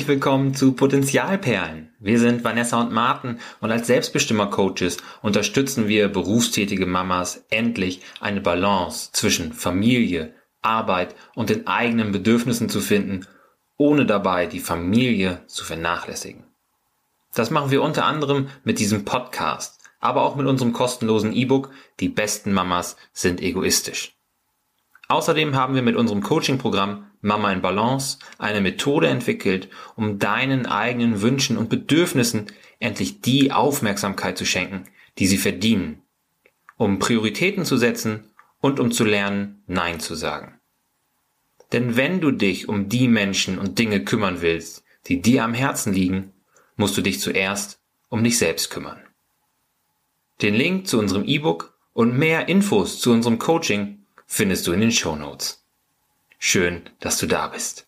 Herzlich willkommen zu Potenzialperlen. Wir sind Vanessa und Martin und als Selbstbestimmer-Coaches unterstützen wir berufstätige Mamas endlich eine Balance zwischen Familie, Arbeit und den eigenen Bedürfnissen zu finden, ohne dabei die Familie zu vernachlässigen. Das machen wir unter anderem mit diesem Podcast, aber auch mit unserem kostenlosen E-Book Die besten Mamas sind egoistisch. Außerdem haben wir mit unserem Coaching-Programm Mama in Balance eine Methode entwickelt, um deinen eigenen Wünschen und Bedürfnissen endlich die Aufmerksamkeit zu schenken, die sie verdienen, um Prioritäten zu setzen und um zu lernen, Nein zu sagen. Denn wenn du dich um die Menschen und Dinge kümmern willst, die dir am Herzen liegen, musst du dich zuerst um dich selbst kümmern. Den Link zu unserem E-Book und mehr Infos zu unserem Coaching findest du in den Show Notes. Schön, dass du da bist.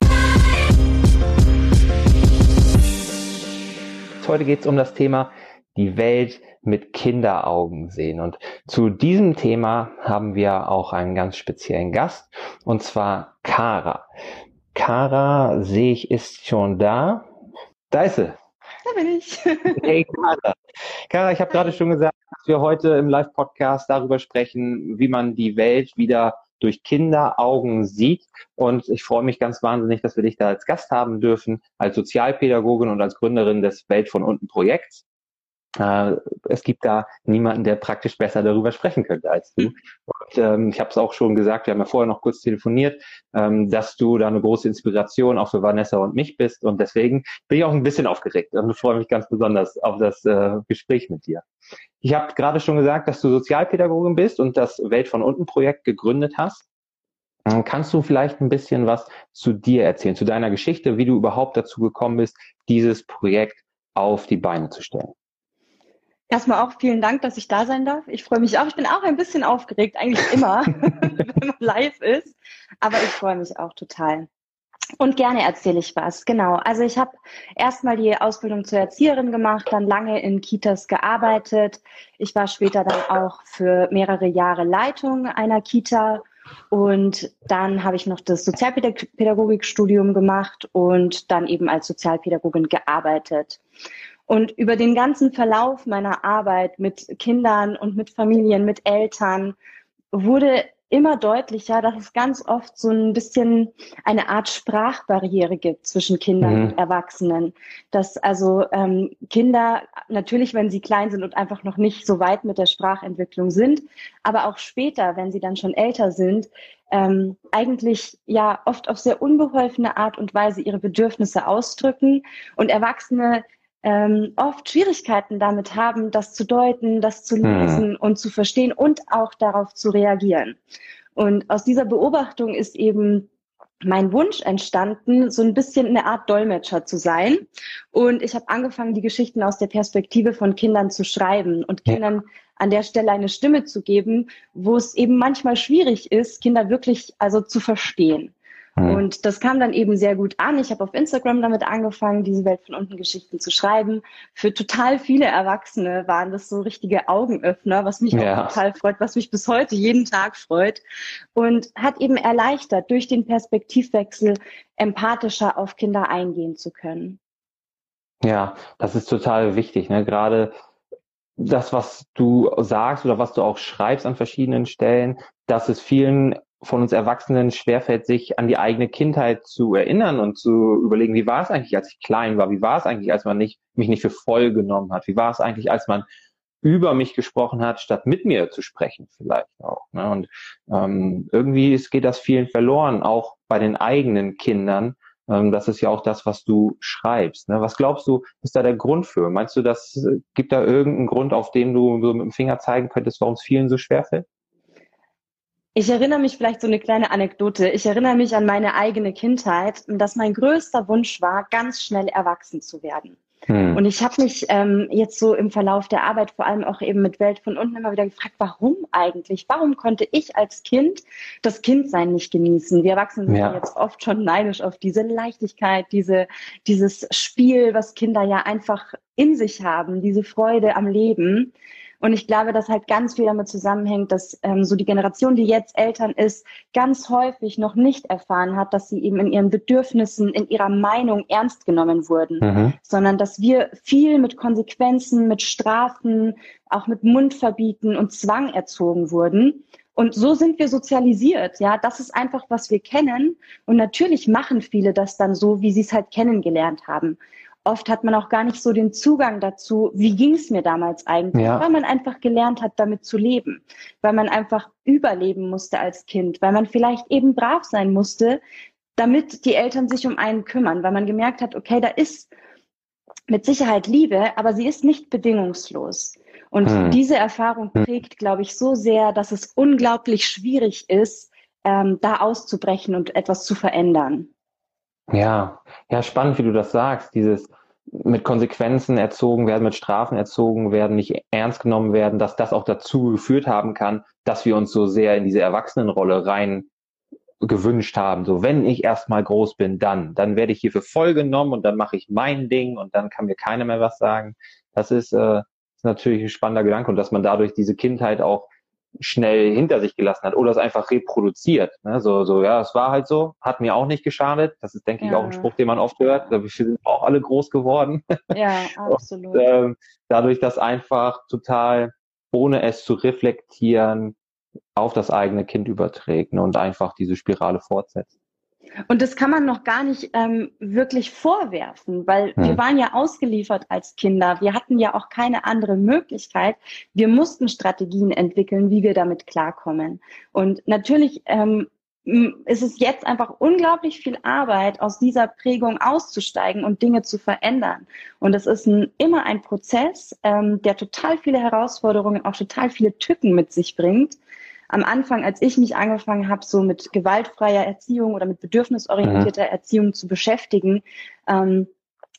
Heute geht es um das Thema die Welt mit Kinderaugen sehen. Und zu diesem Thema haben wir auch einen ganz speziellen Gast, und zwar Kara. Kara, sehe ich, ist schon da. Da ist sie. Da bin ich. Hey Kara. Kara, ich habe gerade schon gesagt, dass wir heute im Live-Podcast darüber sprechen, wie man die Welt wieder durch Kinderaugen sieht. Und ich freue mich ganz wahnsinnig, dass wir dich da als Gast haben dürfen, als Sozialpädagogin und als Gründerin des Welt von unten Projekts. Äh, es gibt da niemanden, der praktisch besser darüber sprechen könnte als du. Und ähm, ich habe es auch schon gesagt, wir haben ja vorher noch kurz telefoniert, ähm, dass du da eine große Inspiration auch für Vanessa und mich bist. Und deswegen bin ich auch ein bisschen aufgeregt und freue mich ganz besonders auf das äh, Gespräch mit dir. Ich habe gerade schon gesagt, dass du Sozialpädagogin bist und das Welt von unten Projekt gegründet hast. Ähm, kannst du vielleicht ein bisschen was zu dir erzählen, zu deiner Geschichte, wie du überhaupt dazu gekommen bist, dieses Projekt auf die Beine zu stellen? Erstmal auch vielen Dank, dass ich da sein darf. Ich freue mich auch. Ich bin auch ein bisschen aufgeregt, eigentlich immer, wenn man live ist. Aber ich freue mich auch total. Und gerne erzähle ich was. Genau. Also ich habe erstmal die Ausbildung zur Erzieherin gemacht, dann lange in Kitas gearbeitet. Ich war später dann auch für mehrere Jahre Leitung einer Kita. Und dann habe ich noch das Sozialpädagogikstudium gemacht und dann eben als Sozialpädagogin gearbeitet. Und über den ganzen Verlauf meiner Arbeit mit Kindern und mit Familien, mit Eltern wurde immer deutlicher, dass es ganz oft so ein bisschen eine Art Sprachbarriere gibt zwischen Kindern mhm. und Erwachsenen. Dass also ähm, Kinder natürlich, wenn sie klein sind und einfach noch nicht so weit mit der Sprachentwicklung sind, aber auch später, wenn sie dann schon älter sind, ähm, eigentlich ja oft auf sehr unbeholfene Art und Weise ihre Bedürfnisse ausdrücken und Erwachsene ähm, oft Schwierigkeiten damit haben, das zu deuten, das zu hm. lesen hm. und zu verstehen und auch darauf zu reagieren. Und aus dieser Beobachtung ist eben mein Wunsch entstanden, so ein bisschen eine Art Dolmetscher zu sein. Und ich habe angefangen, die Geschichten aus der Perspektive von Kindern zu schreiben und Kindern an der Stelle eine Stimme zu geben, wo es eben manchmal schwierig ist, Kinder wirklich also zu verstehen. Mhm. Und das kam dann eben sehr gut an. Ich habe auf Instagram damit angefangen, diese Welt von unten Geschichten zu schreiben. Für total viele Erwachsene waren das so richtige Augenöffner, was mich ja. auch total freut, was mich bis heute jeden Tag freut. Und hat eben erleichtert, durch den Perspektivwechsel empathischer auf Kinder eingehen zu können. Ja, das ist total wichtig. Ne? Gerade das, was du sagst oder was du auch schreibst an verschiedenen Stellen, dass es vielen von uns Erwachsenen schwerfällt, sich an die eigene Kindheit zu erinnern und zu überlegen, wie war es eigentlich, als ich klein war? Wie war es eigentlich, als man nicht, mich nicht für voll genommen hat? Wie war es eigentlich, als man über mich gesprochen hat, statt mit mir zu sprechen vielleicht auch. Ne? Und ähm, irgendwie geht das vielen verloren, auch bei den eigenen Kindern. Ähm, das ist ja auch das, was du schreibst. Ne? Was glaubst du, ist da der Grund für? Meinst du, das äh, gibt da irgendeinen Grund, auf dem du so mit dem Finger zeigen könntest, warum es vielen so schwerfällt? Ich erinnere mich vielleicht so eine kleine Anekdote. Ich erinnere mich an meine eigene Kindheit, dass mein größter Wunsch war, ganz schnell erwachsen zu werden. Hm. Und ich habe mich ähm, jetzt so im Verlauf der Arbeit, vor allem auch eben mit Welt von unten, immer wieder gefragt, warum eigentlich? Warum konnte ich als Kind das Kindsein nicht genießen? Wir Erwachsenen sind ja. jetzt oft schon neidisch auf diese Leichtigkeit, diese, dieses Spiel, was Kinder ja einfach in sich haben, diese Freude am Leben. Und ich glaube, dass halt ganz viel damit zusammenhängt, dass ähm, so die Generation, die jetzt Eltern ist, ganz häufig noch nicht erfahren hat, dass sie eben in ihren Bedürfnissen, in ihrer Meinung ernst genommen wurden, mhm. sondern dass wir viel mit Konsequenzen, mit Strafen, auch mit Mundverbieten und Zwang erzogen wurden. Und so sind wir sozialisiert. Ja, das ist einfach, was wir kennen. Und natürlich machen viele das dann so, wie sie es halt kennengelernt haben oft hat man auch gar nicht so den Zugang dazu, wie ging es mir damals eigentlich, ja. weil man einfach gelernt hat, damit zu leben, weil man einfach überleben musste als Kind, weil man vielleicht eben brav sein musste, damit die Eltern sich um einen kümmern, weil man gemerkt hat, okay, da ist mit Sicherheit Liebe, aber sie ist nicht bedingungslos. Und hm. diese Erfahrung hm. prägt, glaube ich, so sehr, dass es unglaublich schwierig ist, ähm, da auszubrechen und etwas zu verändern. Ja, ja, spannend, wie du das sagst. Dieses mit Konsequenzen erzogen werden, mit Strafen erzogen werden, nicht ernst genommen werden, dass das auch dazu geführt haben kann, dass wir uns so sehr in diese Erwachsenenrolle rein gewünscht haben. So, wenn ich erstmal groß bin, dann, dann werde ich hierfür voll genommen und dann mache ich mein Ding und dann kann mir keiner mehr was sagen. Das ist, äh, ist natürlich ein spannender Gedanke und dass man dadurch diese Kindheit auch schnell hinter sich gelassen hat oder es einfach reproduziert. Ne? So, so, ja, es war halt so, hat mir auch nicht geschadet. Das ist, denke ja. ich, auch ein Spruch, den man oft hört. Wir sind auch alle groß geworden. Ja, absolut. Und, ähm, dadurch, dass einfach total, ohne es zu reflektieren, auf das eigene Kind überträgt ne? und einfach diese Spirale fortsetzt. Und das kann man noch gar nicht ähm, wirklich vorwerfen, weil hm. wir waren ja ausgeliefert als Kinder. Wir hatten ja auch keine andere Möglichkeit. Wir mussten Strategien entwickeln, wie wir damit klarkommen. Und natürlich ähm, ist es jetzt einfach unglaublich viel Arbeit, aus dieser Prägung auszusteigen und Dinge zu verändern. Und es ist ein, immer ein Prozess, ähm, der total viele Herausforderungen, auch total viele Tücken mit sich bringt am Anfang, als ich mich angefangen habe, so mit gewaltfreier Erziehung oder mit bedürfnisorientierter mhm. Erziehung zu beschäftigen, ähm,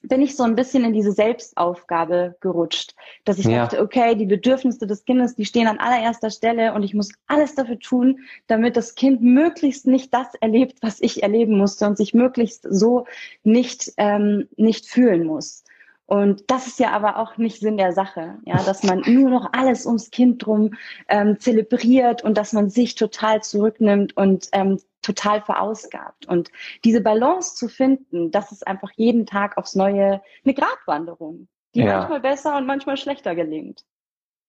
bin ich so ein bisschen in diese Selbstaufgabe gerutscht, dass ich ja. dachte, okay, die Bedürfnisse des Kindes, die stehen an allererster Stelle und ich muss alles dafür tun, damit das Kind möglichst nicht das erlebt, was ich erleben musste und sich möglichst so nicht, ähm, nicht fühlen muss. Und das ist ja aber auch nicht Sinn der Sache, ja, dass man nur noch alles ums Kind drum ähm, zelebriert und dass man sich total zurücknimmt und ähm, total verausgabt. Und diese Balance zu finden, das ist einfach jeden Tag aufs Neue eine Gratwanderung, die ja. manchmal besser und manchmal schlechter gelingt.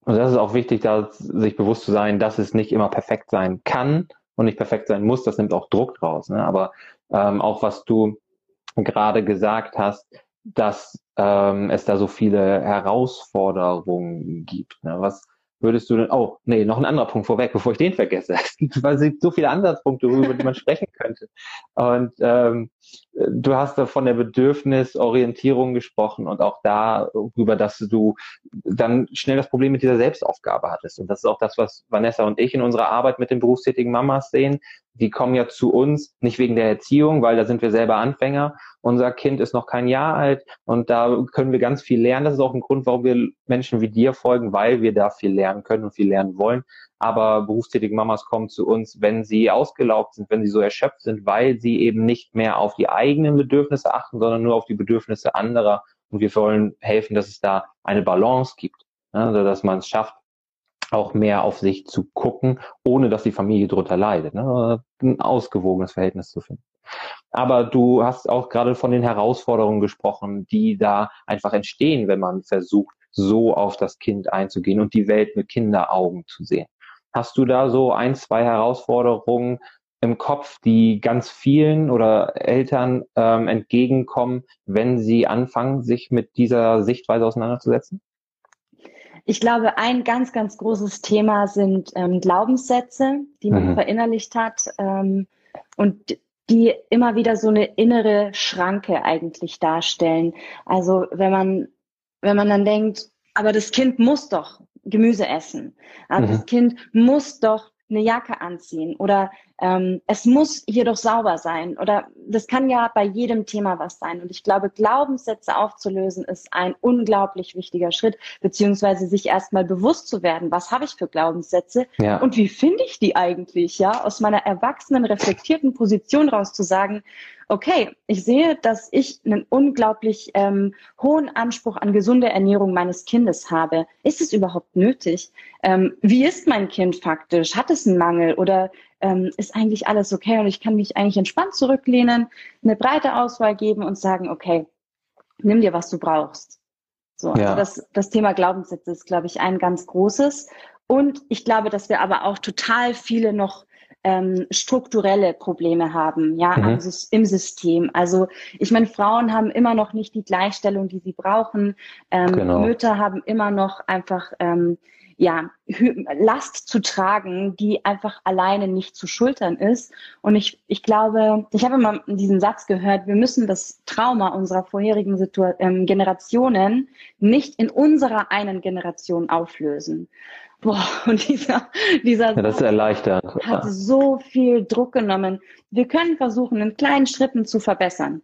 Und das ist auch wichtig, da sich bewusst zu sein, dass es nicht immer perfekt sein kann und nicht perfekt sein muss. Das nimmt auch Druck draus. Ne? Aber ähm, auch was du gerade gesagt hast, dass ähm, es da so viele Herausforderungen gibt. Ne? Was würdest du denn, oh, nee, noch ein anderer Punkt vorweg, bevor ich den vergesse. Es gibt so viele Ansatzpunkte, über die man sprechen könnte. Und ähm, du hast von der Bedürfnisorientierung gesprochen und auch darüber, dass du dann schnell das Problem mit dieser Selbstaufgabe hattest. Und das ist auch das, was Vanessa und ich in unserer Arbeit mit den berufstätigen Mamas sehen. Die kommen ja zu uns nicht wegen der Erziehung, weil da sind wir selber Anfänger, unser Kind ist noch kein Jahr alt und da können wir ganz viel lernen. Das ist auch ein Grund, warum wir Menschen wie dir folgen, weil wir da viel lernen können und viel lernen wollen. Aber berufstätige Mamas kommen zu uns, wenn sie ausgelaugt sind, wenn sie so erschöpft sind, weil sie eben nicht mehr auf die eigenen Bedürfnisse achten, sondern nur auf die Bedürfnisse anderer. Und wir wollen helfen, dass es da eine Balance gibt, also dass man es schafft, auch mehr auf sich zu gucken, ohne dass die Familie drunter leidet. Ne? Ein ausgewogenes Verhältnis zu finden. Aber du hast auch gerade von den Herausforderungen gesprochen, die da einfach entstehen, wenn man versucht, so auf das Kind einzugehen und die Welt mit Kinderaugen zu sehen. Hast du da so ein, zwei Herausforderungen im Kopf, die ganz vielen oder Eltern ähm, entgegenkommen, wenn sie anfangen, sich mit dieser Sichtweise auseinanderzusetzen? Ich glaube, ein ganz, ganz großes Thema sind ähm, Glaubenssätze, die man mhm. verinnerlicht hat ähm, und die immer wieder so eine innere Schranke eigentlich darstellen. Also wenn man, wenn man dann denkt, aber das Kind muss doch Gemüse essen. Also mhm. Das Kind muss doch eine Jacke anziehen oder ähm, es muss hier doch sauber sein oder das kann ja bei jedem Thema was sein. Und ich glaube, Glaubenssätze aufzulösen ist ein unglaublich wichtiger Schritt, beziehungsweise sich erstmal bewusst zu werden, was habe ich für Glaubenssätze ja. und wie finde ich die eigentlich, ja, aus meiner erwachsenen, reflektierten Position raus zu sagen, okay, ich sehe, dass ich einen unglaublich ähm, hohen Anspruch an gesunde Ernährung meines Kindes habe. Ist es überhaupt nötig? Ähm, wie ist mein Kind faktisch? Hat es einen Mangel oder ähm, ist eigentlich alles okay und ich kann mich eigentlich entspannt zurücklehnen, eine breite Auswahl geben und sagen, okay, nimm dir, was du brauchst. So, also ja. das, das Thema Glaubenssätze ist, glaube ich, ein ganz großes. Und ich glaube, dass wir aber auch total viele noch ähm, strukturelle Probleme haben, ja, mhm. im System. Also ich meine, Frauen haben immer noch nicht die Gleichstellung, die sie brauchen. Ähm, genau. Mütter haben immer noch einfach ähm, ja, Last zu tragen, die einfach alleine nicht zu schultern ist. Und ich, ich glaube, ich habe immer diesen Satz gehört, wir müssen das Trauma unserer vorherigen Situ ähm, Generationen nicht in unserer einen Generation auflösen. Boah, und dieser, dieser ja, das ist erleichternd. hat so viel Druck genommen. Wir können versuchen, in kleinen Schritten zu verbessern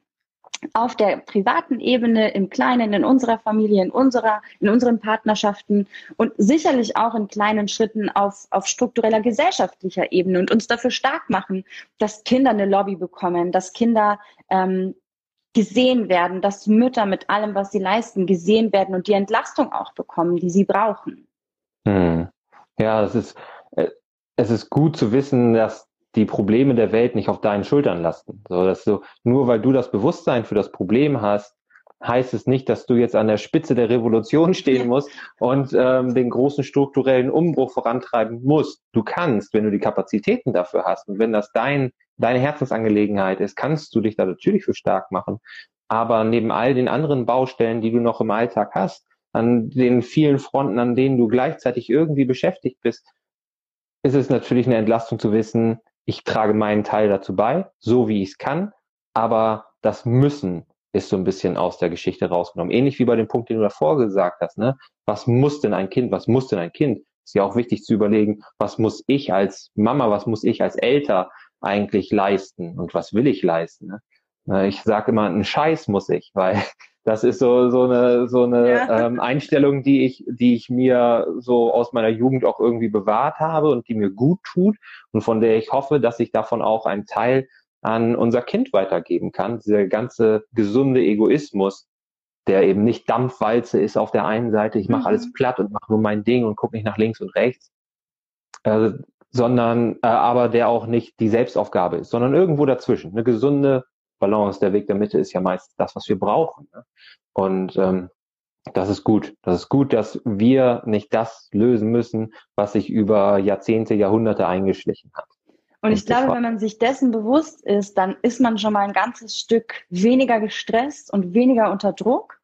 auf der privaten Ebene, im Kleinen, in unserer Familie, in unserer, in unseren Partnerschaften und sicherlich auch in kleinen Schritten auf, auf struktureller gesellschaftlicher Ebene und uns dafür stark machen, dass Kinder eine Lobby bekommen, dass Kinder ähm, gesehen werden, dass Mütter mit allem, was sie leisten, gesehen werden und die Entlastung auch bekommen, die sie brauchen. Hm. Ja, es ist, äh, es ist gut zu wissen, dass die Probleme der Welt nicht auf deinen Schultern lasten. So, dass du, nur weil du das Bewusstsein für das Problem hast, heißt es nicht, dass du jetzt an der Spitze der Revolution stehen musst und ähm, den großen strukturellen Umbruch vorantreiben musst. Du kannst, wenn du die Kapazitäten dafür hast und wenn das dein, deine Herzensangelegenheit ist, kannst du dich da natürlich für stark machen. Aber neben all den anderen Baustellen, die du noch im Alltag hast, an den vielen Fronten, an denen du gleichzeitig irgendwie beschäftigt bist, ist es natürlich eine Entlastung zu wissen, ich trage meinen Teil dazu bei, so wie ich es kann, aber das Müssen ist so ein bisschen aus der Geschichte rausgenommen. Ähnlich wie bei dem Punkt, den du davor gesagt hast, ne? Was muss denn ein Kind, was muss denn ein Kind? Ist ja auch wichtig zu überlegen, was muss ich als Mama, was muss ich als Elter eigentlich leisten und was will ich leisten? Ne? Ich sage immer, einen Scheiß muss ich, weil das ist so, so eine, so eine ja. ähm, Einstellung, die ich, die ich mir so aus meiner Jugend auch irgendwie bewahrt habe und die mir gut tut und von der ich hoffe, dass ich davon auch einen Teil an unser Kind weitergeben kann. Dieser ganze gesunde Egoismus, der eben nicht Dampfwalze ist auf der einen Seite, ich mache mhm. alles platt und mache nur mein Ding und gucke nicht nach links und rechts, äh, sondern äh, aber der auch nicht die Selbstaufgabe ist, sondern irgendwo dazwischen. Eine gesunde Balance, der Weg der Mitte ist ja meist das, was wir brauchen. Ne? Und ähm, das ist gut. Das ist gut, dass wir nicht das lösen müssen, was sich über Jahrzehnte, Jahrhunderte eingeschlichen hat. Und ich glaube, wenn man sich dessen bewusst ist, dann ist man schon mal ein ganzes Stück weniger gestresst und weniger unter Druck.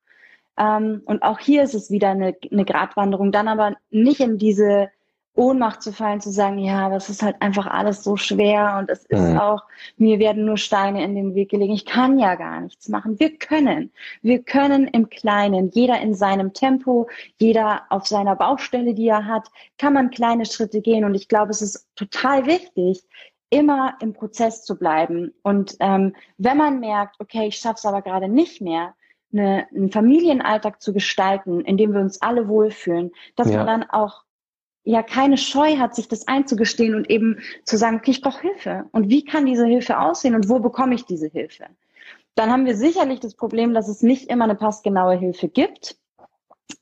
Ähm, und auch hier ist es wieder eine, eine Gratwanderung, dann aber nicht in diese Ohnmacht zu fallen, zu sagen, ja, aber es ist halt einfach alles so schwer und es ist mhm. auch, mir werden nur Steine in den Weg gelegen. Ich kann ja gar nichts machen. Wir können. Wir können im Kleinen, jeder in seinem Tempo, jeder auf seiner Baustelle, die er hat, kann man kleine Schritte gehen. Und ich glaube, es ist total wichtig, immer im Prozess zu bleiben. Und ähm, wenn man merkt, okay, ich schaffe es aber gerade nicht mehr, eine, einen Familienalltag zu gestalten, in dem wir uns alle wohlfühlen, dass ja. man dann auch ja keine Scheu hat, sich das einzugestehen und eben zu sagen, okay, ich brauche Hilfe. Und wie kann diese Hilfe aussehen und wo bekomme ich diese Hilfe? Dann haben wir sicherlich das Problem, dass es nicht immer eine passgenaue Hilfe gibt.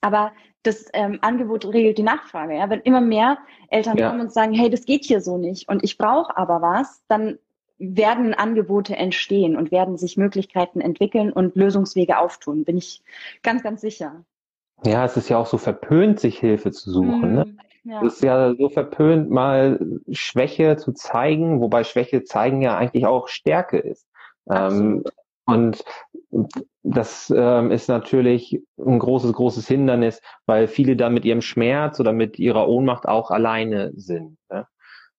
Aber das ähm, Angebot regelt die Nachfrage. Ja? Wenn immer mehr Eltern ja. kommen und sagen, hey, das geht hier so nicht und ich brauche aber was, dann werden Angebote entstehen und werden sich Möglichkeiten entwickeln und Lösungswege auftun, bin ich ganz, ganz sicher. Ja, es ist ja auch so verpönt, sich Hilfe zu suchen. Ne? Ja. Es ist ja so verpönt, mal Schwäche zu zeigen, wobei Schwäche zeigen ja eigentlich auch Stärke ist. Ähm, und das ähm, ist natürlich ein großes, großes Hindernis, weil viele dann mit ihrem Schmerz oder mit ihrer Ohnmacht auch alleine sind. Ne?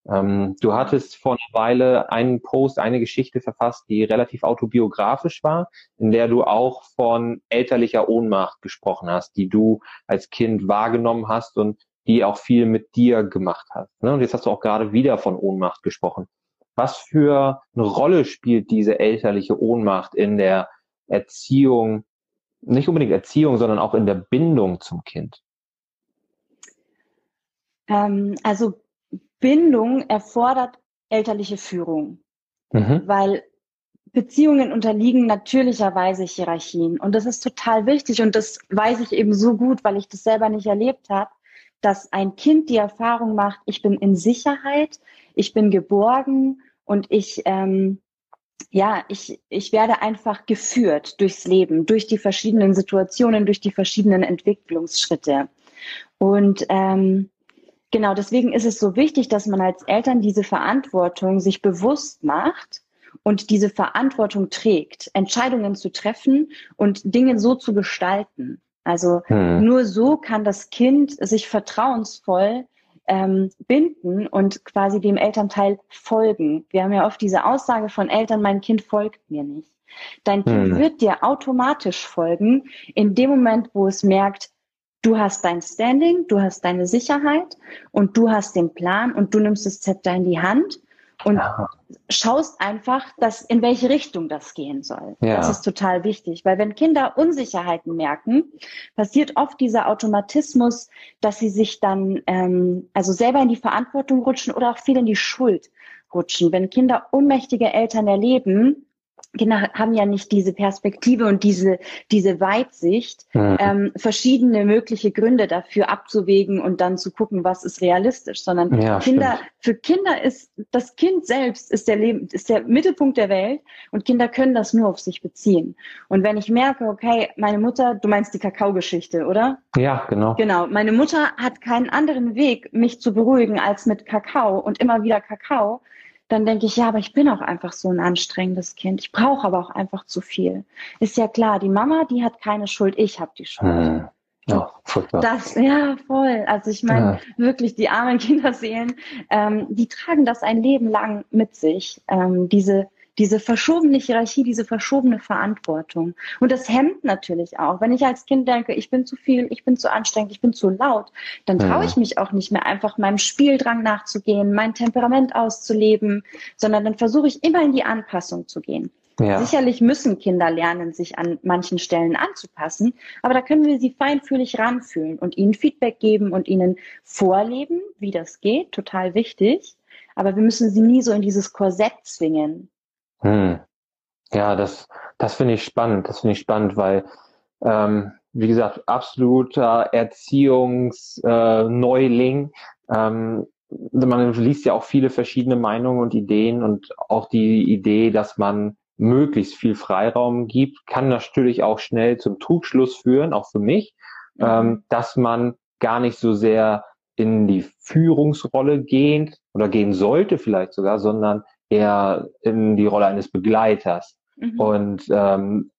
Ähm, du hattest vor einer Weile einen Post, eine Geschichte verfasst, die relativ autobiografisch war, in der du auch von elterlicher Ohnmacht gesprochen hast, die du als Kind wahrgenommen hast und die auch viel mit dir gemacht hat. Ne? Und jetzt hast du auch gerade wieder von Ohnmacht gesprochen. Was für eine Rolle spielt diese elterliche Ohnmacht in der Erziehung, nicht unbedingt Erziehung, sondern auch in der Bindung zum Kind? Ähm, also Bindung erfordert elterliche Führung, mhm. weil Beziehungen unterliegen natürlicherweise Hierarchien. Und das ist total wichtig. Und das weiß ich eben so gut, weil ich das selber nicht erlebt habe, dass ein Kind die Erfahrung macht, ich bin in Sicherheit, ich bin geborgen und ich, ähm, ja, ich, ich werde einfach geführt durchs Leben, durch die verschiedenen Situationen, durch die verschiedenen Entwicklungsschritte. Und ähm, genau deswegen ist es so wichtig, dass man als Eltern diese Verantwortung sich bewusst macht und diese Verantwortung trägt, Entscheidungen zu treffen und Dinge so zu gestalten. Also hm. nur so kann das Kind sich vertrauensvoll ähm, binden und quasi dem Elternteil folgen. Wir haben ja oft diese Aussage von Eltern, mein Kind folgt mir nicht. Dein Kind hm. wird dir automatisch folgen in dem Moment, wo es merkt, du hast dein Standing, du hast deine Sicherheit und du hast den Plan und du nimmst das Zepter in die Hand und schaust einfach, dass, in welche Richtung das gehen soll. Ja. Das ist total wichtig, weil wenn Kinder Unsicherheiten merken, passiert oft dieser Automatismus, dass sie sich dann ähm, also selber in die Verantwortung rutschen oder auch viel in die Schuld rutschen. Wenn Kinder ohnmächtige Eltern erleben, Kinder haben ja nicht diese Perspektive und diese, diese Weitsicht, mhm. ähm, verschiedene mögliche Gründe dafür abzuwägen und dann zu gucken, was ist realistisch, sondern ja, Kinder, stimmt. für Kinder ist das Kind selbst ist der Leben, ist der Mittelpunkt der Welt und Kinder können das nur auf sich beziehen. Und wenn ich merke, okay, meine Mutter, du meinst die Kakaogeschichte, oder? Ja, genau. Genau. Meine Mutter hat keinen anderen Weg, mich zu beruhigen als mit Kakao und immer wieder Kakao dann denke ich, ja, aber ich bin auch einfach so ein anstrengendes Kind. Ich brauche aber auch einfach zu viel. Ist ja klar, die Mama, die hat keine Schuld, ich habe die Schuld. Hm. Ja. Das, ja, voll. Also ich meine, ja. wirklich die armen Kinderseelen, ähm, die tragen das ein Leben lang mit sich. Ähm, diese diese verschobene Hierarchie, diese verschobene Verantwortung. Und das hemmt natürlich auch. Wenn ich als Kind denke, ich bin zu viel, ich bin zu anstrengend, ich bin zu laut, dann traue ich mich auch nicht mehr einfach meinem Spieldrang nachzugehen, mein Temperament auszuleben, sondern dann versuche ich immer in die Anpassung zu gehen. Ja. Sicherlich müssen Kinder lernen, sich an manchen Stellen anzupassen, aber da können wir sie feinfühlig ranfühlen und ihnen Feedback geben und ihnen vorleben, wie das geht, total wichtig. Aber wir müssen sie nie so in dieses Korsett zwingen. Hm. Ja, das, das finde ich spannend. Das finde ich spannend, weil, ähm, wie gesagt, absoluter Erziehungsneuling. Äh, ähm, man liest ja auch viele verschiedene Meinungen und Ideen und auch die Idee, dass man möglichst viel Freiraum gibt, kann natürlich auch schnell zum Trugschluss führen, auch für mich, mhm. ähm, dass man gar nicht so sehr in die Führungsrolle geht oder gehen sollte vielleicht sogar, sondern eher in die Rolle eines Begleiters. Mhm. Und ähm,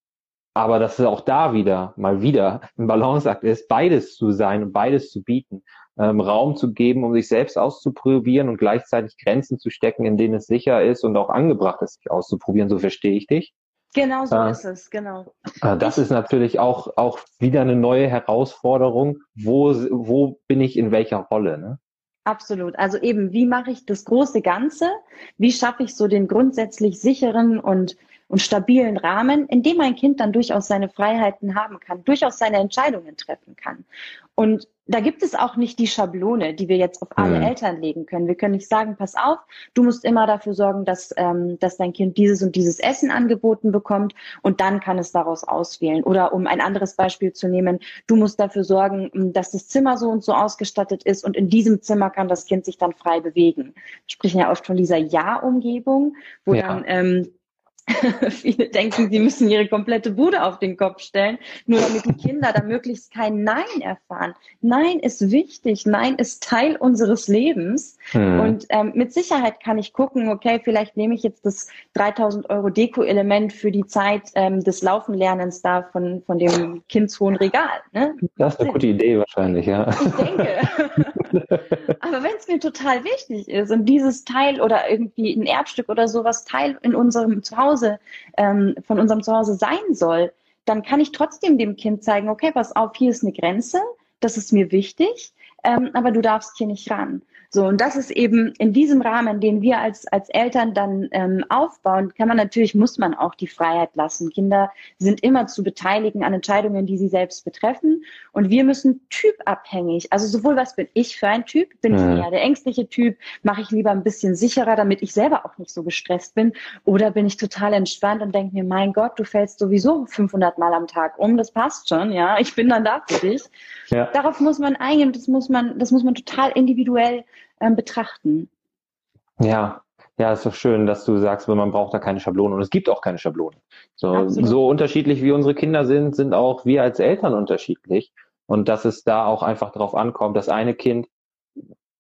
aber dass es auch da wieder, mal wieder ein Balanceakt ist, beides zu sein und beides zu bieten, ähm, Raum zu geben, um sich selbst auszuprobieren und gleichzeitig Grenzen zu stecken, in denen es sicher ist und auch angebracht ist, sich auszuprobieren. So verstehe ich dich. Genau so äh, ist es, genau. Äh, das ist natürlich auch, auch wieder eine neue Herausforderung. Wo, wo bin ich in welcher Rolle? Ne? Absolut. Also eben, wie mache ich das große Ganze? Wie schaffe ich so den grundsätzlich sicheren und, und stabilen Rahmen, in dem mein Kind dann durchaus seine Freiheiten haben kann, durchaus seine Entscheidungen treffen kann? Und da gibt es auch nicht die Schablone, die wir jetzt auf alle mhm. Eltern legen können. Wir können nicht sagen, pass auf, du musst immer dafür sorgen, dass, ähm, dass dein Kind dieses und dieses Essen angeboten bekommt und dann kann es daraus auswählen. Oder um ein anderes Beispiel zu nehmen, du musst dafür sorgen, dass das Zimmer so und so ausgestattet ist und in diesem Zimmer kann das Kind sich dann frei bewegen. Wir sprechen ja oft von dieser Ja-Umgebung, wo ja. dann ähm, Viele denken, sie müssen ihre komplette Bude auf den Kopf stellen, nur damit die Kinder da möglichst kein Nein erfahren. Nein ist wichtig, Nein ist Teil unseres Lebens. Hm. Und ähm, mit Sicherheit kann ich gucken, okay, vielleicht nehme ich jetzt das 3000 Euro Deko-Element für die Zeit ähm, des Laufenlernens da von, von dem kindshohen Regal. Ne? Das ist eine gute Idee wahrscheinlich, ja. Ich denke. Aber wenn es mir total wichtig ist und dieses Teil oder irgendwie ein Erbstück oder sowas Teil in unserem Zuhause, ähm, von unserem Zuhause sein soll, dann kann ich trotzdem dem Kind zeigen, okay, pass auf, hier ist eine Grenze, das ist mir wichtig, ähm, aber du darfst hier nicht ran. So, und das ist eben in diesem Rahmen, den wir als, als Eltern dann ähm, aufbauen, kann man natürlich, muss man auch die Freiheit lassen. Kinder sind immer zu beteiligen an Entscheidungen, die sie selbst betreffen. Und wir müssen typabhängig, also sowohl was bin ich für ein Typ, bin mhm. ich eher der ängstliche Typ, mache ich lieber ein bisschen sicherer, damit ich selber auch nicht so gestresst bin, oder bin ich total entspannt und denke mir, mein Gott, du fällst sowieso 500 Mal am Tag um, das passt schon, ja, ich bin dann da für dich. Ja. Darauf muss man eingehen, das muss man, das muss man total individuell ähm, betrachten. Ja, ja, ist doch schön, dass du sagst, man braucht da keine Schablone und es gibt auch keine Schablone. So, so unterschiedlich wie unsere Kinder sind, sind auch wir als Eltern unterschiedlich und dass es da auch einfach darauf ankommt, das eine Kind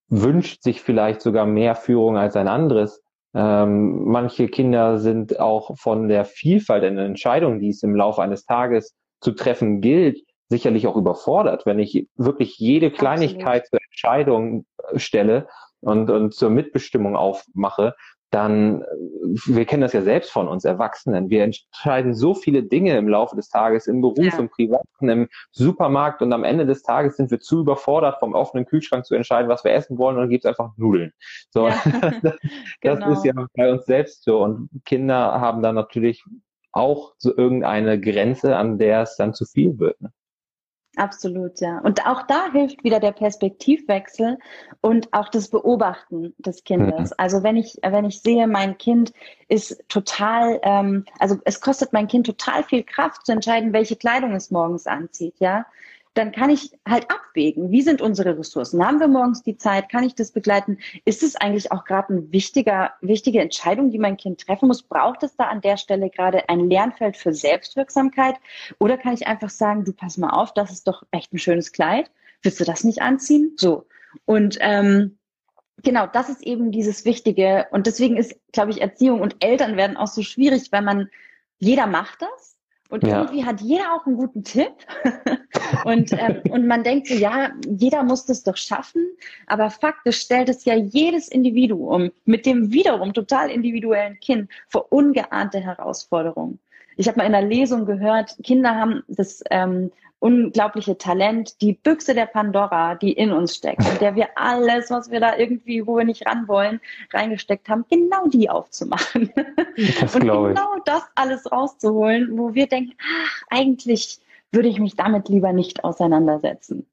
wünscht sich vielleicht sogar mehr Führung als ein anderes. Ähm, manche Kinder sind auch von der Vielfalt in Entscheidungen, die es im Laufe eines Tages zu treffen gilt, sicherlich auch überfordert, wenn ich wirklich jede Kleinigkeit Absolut. zur Entscheidung äh, stelle und, und zur Mitbestimmung aufmache, dann, äh, wir kennen das ja selbst von uns Erwachsenen, wir entscheiden so viele Dinge im Laufe des Tages, im Beruf, ja. im Privaten, im Supermarkt und am Ende des Tages sind wir zu überfordert, vom offenen Kühlschrank zu entscheiden, was wir essen wollen und dann gibt's einfach Nudeln. So, ja. das, genau. ist ja bei uns selbst so und Kinder haben dann natürlich auch so irgendeine Grenze, an der es dann zu viel wird. Ne? Absolut, ja. Und auch da hilft wieder der Perspektivwechsel und auch das Beobachten des Kindes. Mhm. Also wenn ich, wenn ich sehe, mein Kind ist total, ähm, also es kostet mein Kind total viel Kraft zu entscheiden, welche Kleidung es morgens anzieht, ja dann kann ich halt abwägen, wie sind unsere Ressourcen? Haben wir morgens die Zeit? Kann ich das begleiten? Ist es eigentlich auch gerade eine wichtiger, wichtige Entscheidung, die mein Kind treffen muss? Braucht es da an der Stelle gerade ein Lernfeld für Selbstwirksamkeit? Oder kann ich einfach sagen, du pass mal auf, das ist doch echt ein schönes Kleid. Willst du das nicht anziehen? So. Und ähm, genau, das ist eben dieses Wichtige. Und deswegen ist, glaube ich, Erziehung und Eltern werden auch so schwierig, weil man, jeder macht das und ja. irgendwie hat jeder auch einen guten Tipp. und, ähm, und man denkt so, ja, jeder muss das doch schaffen. Aber faktisch stellt es ja jedes Individuum mit dem wiederum total individuellen Kind vor ungeahnte Herausforderungen. Ich habe mal in einer Lesung gehört, Kinder haben das ähm, unglaubliche Talent, die Büchse der Pandora, die in uns steckt, in der wir alles, was wir da irgendwie, wo wir nicht ran wollen, reingesteckt haben, genau die aufzumachen. Das und genau das alles rauszuholen, wo wir denken, ach, eigentlich würde ich mich damit lieber nicht auseinandersetzen.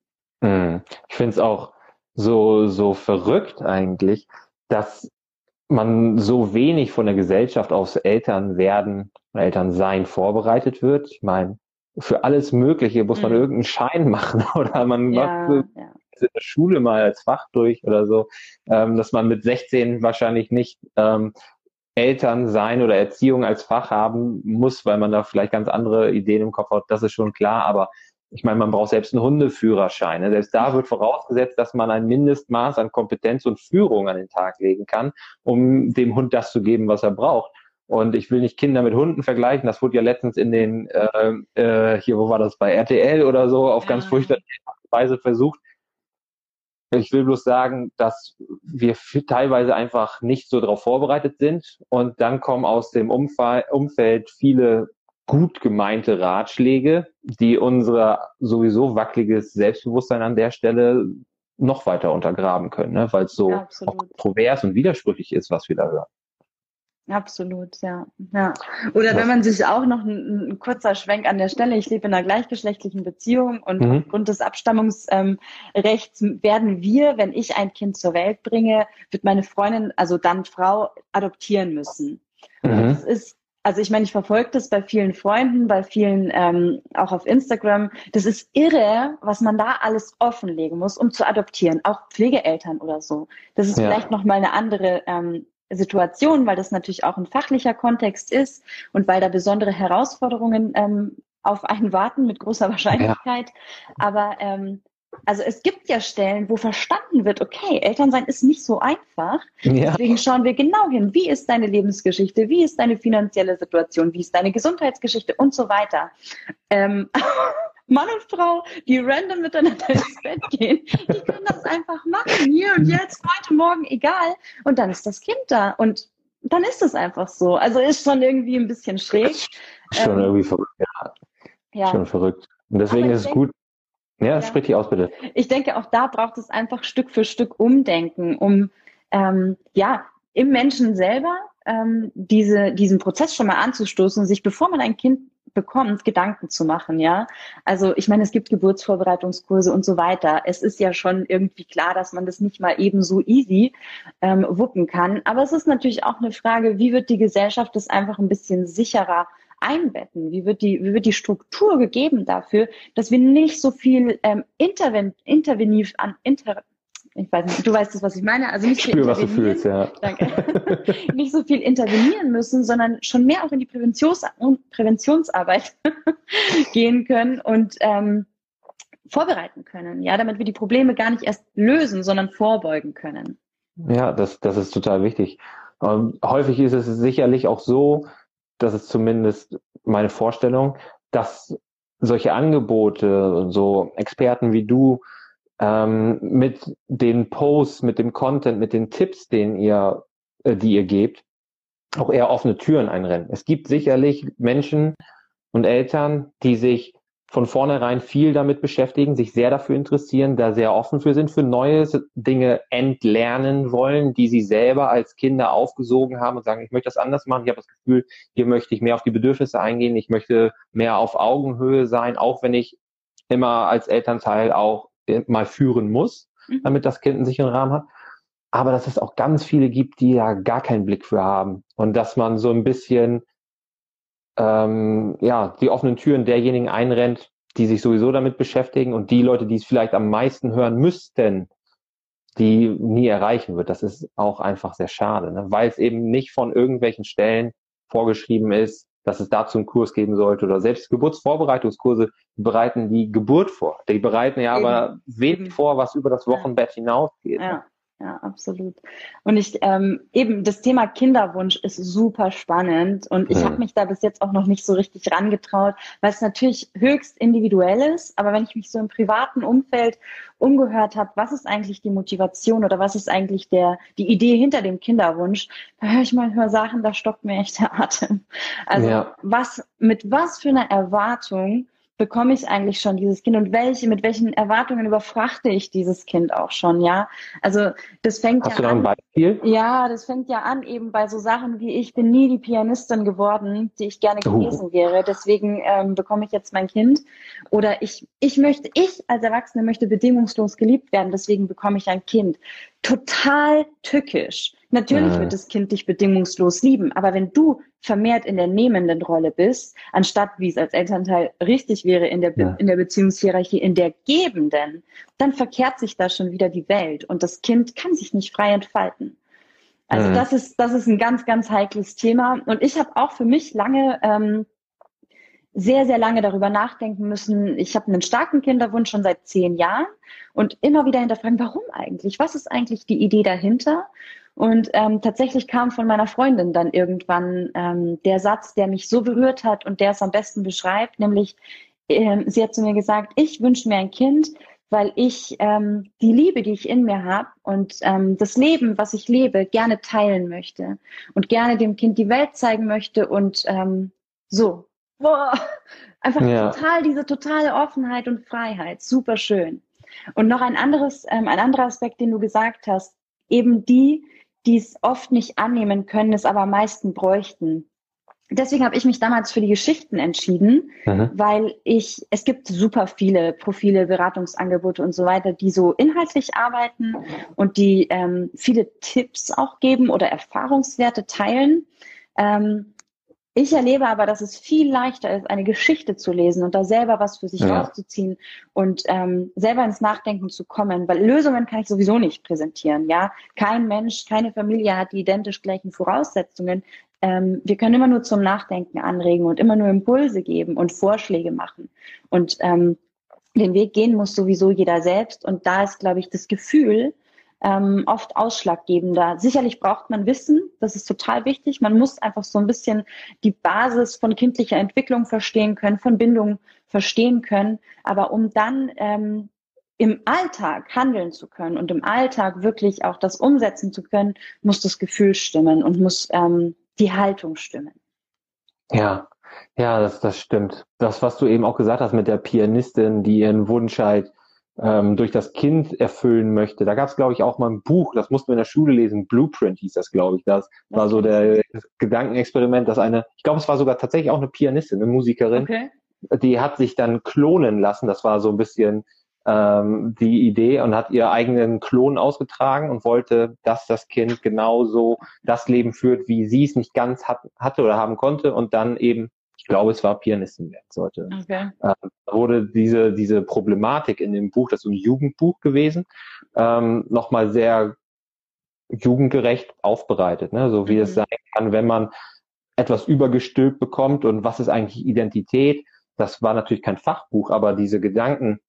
Hm. Ich finde es auch so, so verrückt eigentlich, dass man so wenig von der Gesellschaft aufs Elternwerden, Elternsein vorbereitet wird. Ich meine, für alles Mögliche muss man mhm. irgendeinen Schein machen oder man ja, macht ja. in der Schule mal als Fach durch oder so, ähm, dass man mit 16 wahrscheinlich nicht ähm, Eltern sein oder Erziehung als Fach haben muss, weil man da vielleicht ganz andere Ideen im Kopf hat, das ist schon klar, aber ich meine, man braucht selbst einen Hundeführerschein. Ne? Selbst da wird vorausgesetzt, dass man ein Mindestmaß an Kompetenz und Führung an den Tag legen kann, um dem Hund das zu geben, was er braucht. Und ich will nicht Kinder mit Hunden vergleichen. Das wurde ja letztens in den, äh, äh, hier, wo war das, bei RTL oder so, auf ja. ganz furchtbare Weise versucht. Ich will bloß sagen, dass wir teilweise einfach nicht so darauf vorbereitet sind. Und dann kommen aus dem Umfall, Umfeld viele gut gemeinte Ratschläge, die unser sowieso wackeliges Selbstbewusstsein an der Stelle noch weiter untergraben können, ne? weil es so ja, kontrovers und widersprüchlich ist, was wir da hören. Absolut, ja. ja. Oder wenn man sich auch noch ein, ein, kurzer Schwenk an der Stelle, ich lebe in einer gleichgeschlechtlichen Beziehung und mhm. aufgrund des Abstammungsrechts ähm, werden wir, wenn ich ein Kind zur Welt bringe, wird meine Freundin, also dann Frau, adoptieren müssen. Mhm. Das ist also ich meine, ich verfolge das bei vielen Freunden, bei vielen ähm, auch auf Instagram. Das ist irre, was man da alles offenlegen muss, um zu adoptieren, auch Pflegeeltern oder so. Das ist ja. vielleicht noch mal eine andere ähm, Situation, weil das natürlich auch ein fachlicher Kontext ist und weil da besondere Herausforderungen ähm, auf einen warten mit großer Wahrscheinlichkeit. Ja. Aber ähm, also es gibt ja Stellen, wo verstanden wird, okay, Elternsein ist nicht so einfach. Ja. Deswegen schauen wir genau hin, wie ist deine Lebensgeschichte, wie ist deine finanzielle Situation, wie ist deine Gesundheitsgeschichte und so weiter. Ähm, Mann und Frau, die random miteinander ins Bett gehen, die können das einfach machen, hier und jetzt, heute Morgen, egal. Und dann ist das Kind da und dann ist es einfach so. Also ist schon irgendwie ein bisschen schräg. Schon ähm, irgendwie verrückt, ja. ja. Schon verrückt. Und deswegen ist es gut, Ja, sprich die aus, bitte. Ich denke, auch da braucht es einfach Stück für Stück Umdenken, um ähm, ja im Menschen selber ähm, diese, diesen Prozess schon mal anzustoßen, sich bevor man ein Kind bekommt, Gedanken zu machen, ja. Also ich meine, es gibt Geburtsvorbereitungskurse und so weiter. Es ist ja schon irgendwie klar, dass man das nicht mal eben so easy ähm, wuppen kann. Aber es ist natürlich auch eine Frage, wie wird die Gesellschaft das einfach ein bisschen sicherer einbetten? Wie wird die, wie wird die Struktur gegeben dafür, dass wir nicht so viel ähm, interven, interveniv an inter, ich weiß nicht, du weißt das, was ich meine. Also nicht ich spür, was du fühlst, ja. Danke. nicht so viel intervenieren müssen, sondern schon mehr auch in die Präventions Präventionsarbeit gehen können und ähm, vorbereiten können, ja, damit wir die Probleme gar nicht erst lösen, sondern vorbeugen können. Ja, das, das ist total wichtig. Ähm, häufig ist es sicherlich auch so, das ist zumindest meine Vorstellung, dass solche Angebote, so Experten wie du, ähm, mit den Posts, mit dem Content, mit den Tipps, den ihr, äh, die ihr gebt, auch eher offene Türen einrennen. Es gibt sicherlich Menschen und Eltern, die sich von vornherein viel damit beschäftigen, sich sehr dafür interessieren, da sehr offen für sind, für neue Dinge entlernen wollen, die sie selber als Kinder aufgesogen haben und sagen, ich möchte das anders machen, ich habe das Gefühl, hier möchte ich mehr auf die Bedürfnisse eingehen, ich möchte mehr auf Augenhöhe sein, auch wenn ich immer als Elternteil auch mal führen muss, mhm. damit das Kind einen sicheren Rahmen hat. Aber dass es auch ganz viele gibt, die ja gar keinen Blick für haben und dass man so ein bisschen ähm, ja, die offenen Türen derjenigen einrennt, die sich sowieso damit beschäftigen und die Leute, die es vielleicht am meisten hören müssten, die nie erreichen wird. Das ist auch einfach sehr schade, ne? weil es eben nicht von irgendwelchen Stellen vorgeschrieben ist, dass es dazu einen Kurs geben sollte oder selbst Geburtsvorbereitungskurse bereiten die Geburt vor. Die bereiten ja Eben. aber wenig vor, was über das Wochenbett hinausgeht. Ja ja, absolut. Und ich ähm, eben das Thema Kinderwunsch ist super spannend und ich mhm. habe mich da bis jetzt auch noch nicht so richtig rangetraut, weil es natürlich höchst individuell ist. Aber wenn ich mich so im privaten Umfeld umgehört habe, was ist eigentlich die Motivation oder was ist eigentlich der die Idee hinter dem Kinderwunsch, da höre ich manchmal Sachen, da stockt mir echt der Atem. Also ja. was mit was für einer Erwartung bekomme ich eigentlich schon dieses Kind und welche, mit welchen Erwartungen überfrachte ich dieses Kind auch schon, ja? Also das fängt Hast ja du an. ein Beispiel? Ja, das fängt ja an eben bei so Sachen wie ich bin nie die Pianistin geworden, die ich gerne gewesen uh. wäre. Deswegen ähm, bekomme ich jetzt mein Kind. Oder ich, ich möchte, ich als Erwachsene möchte bedingungslos geliebt werden, deswegen bekomme ich ein Kind. Total tückisch. Natürlich wird das Kind dich bedingungslos lieben, aber wenn du vermehrt in der nehmenden Rolle bist, anstatt wie es als Elternteil richtig wäre in der, Be ja. in der Beziehungshierarchie, in der gebenden, dann verkehrt sich da schon wieder die Welt und das Kind kann sich nicht frei entfalten. Also mhm. das ist das ist ein ganz ganz heikles Thema und ich habe auch für mich lange ähm, sehr, sehr lange darüber nachdenken müssen. Ich habe einen starken Kinderwunsch schon seit zehn Jahren und immer wieder hinterfragen, warum eigentlich? Was ist eigentlich die Idee dahinter? Und ähm, tatsächlich kam von meiner Freundin dann irgendwann ähm, der Satz, der mich so berührt hat und der es am besten beschreibt, nämlich ähm, sie hat zu mir gesagt, ich wünsche mir ein Kind, weil ich ähm, die Liebe, die ich in mir habe und ähm, das Leben, was ich lebe, gerne teilen möchte und gerne dem Kind die Welt zeigen möchte und ähm, so. Boah, einfach ja. total diese totale Offenheit und Freiheit, super schön. Und noch ein anderes, ähm, ein anderer Aspekt, den du gesagt hast, eben die, die es oft nicht annehmen können, es aber am meisten bräuchten. Deswegen habe ich mich damals für die Geschichten entschieden, mhm. weil ich, es gibt super viele Profile, Beratungsangebote und so weiter, die so inhaltlich arbeiten und die ähm, viele Tipps auch geben oder Erfahrungswerte teilen. Ähm, ich erlebe aber, dass es viel leichter ist, eine Geschichte zu lesen und da selber was für sich ja. rauszuziehen und ähm, selber ins Nachdenken zu kommen, weil Lösungen kann ich sowieso nicht präsentieren. Ja, kein Mensch, keine Familie hat die identisch gleichen Voraussetzungen. Ähm, wir können immer nur zum Nachdenken anregen und immer nur Impulse geben und Vorschläge machen und ähm, den Weg gehen muss sowieso jeder selbst und da ist, glaube ich, das Gefühl, ähm, oft ausschlaggebender. Sicherlich braucht man Wissen, das ist total wichtig. Man muss einfach so ein bisschen die Basis von kindlicher Entwicklung verstehen können, von Bindung verstehen können. Aber um dann ähm, im Alltag handeln zu können und im Alltag wirklich auch das umsetzen zu können, muss das Gefühl stimmen und muss ähm, die Haltung stimmen. Ja, Ja, das, das stimmt. Das, was du eben auch gesagt hast mit der Pianistin, die ihren Wunsch halt ähm, durch das Kind erfüllen möchte. Da gab es, glaube ich, auch mal ein Buch, das mussten wir in der Schule lesen, Blueprint hieß das, glaube ich. Das war so der Gedankenexperiment, dass eine, ich glaube, es war sogar tatsächlich auch eine Pianistin, eine Musikerin, okay. die hat sich dann klonen lassen. Das war so ein bisschen ähm, die Idee und hat ihr eigenen Klon ausgetragen und wollte, dass das Kind genauso das Leben führt, wie sie es nicht ganz hat, hatte oder haben konnte und dann eben ich glaube, es war Pianistin werden sollte. Okay. Ähm, wurde diese, diese Problematik in dem Buch, das ist ein Jugendbuch gewesen, ähm, nochmal sehr jugendgerecht aufbereitet, ne? so wie mhm. es sein kann, wenn man etwas übergestülpt bekommt und was ist eigentlich Identität. Das war natürlich kein Fachbuch, aber diese Gedanken,